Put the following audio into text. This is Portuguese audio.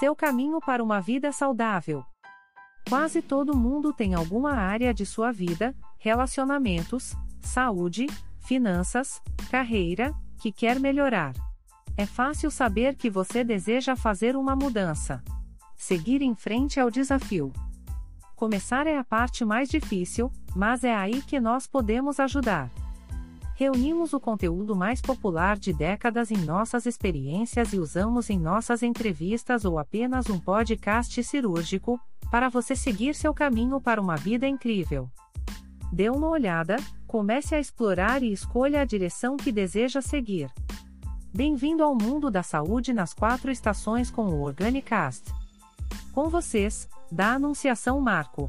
Seu caminho para uma vida saudável. Quase todo mundo tem alguma área de sua vida, relacionamentos, saúde, finanças, carreira, que quer melhorar. É fácil saber que você deseja fazer uma mudança. Seguir em frente é o desafio. Começar é a parte mais difícil, mas é aí que nós podemos ajudar. Reunimos o conteúdo mais popular de décadas em nossas experiências e usamos em nossas entrevistas ou apenas um podcast cirúrgico, para você seguir seu caminho para uma vida incrível. Dê uma olhada, comece a explorar e escolha a direção que deseja seguir. Bem-vindo ao mundo da saúde nas quatro estações com o Organicast. Com vocês, da Anunciação Marco.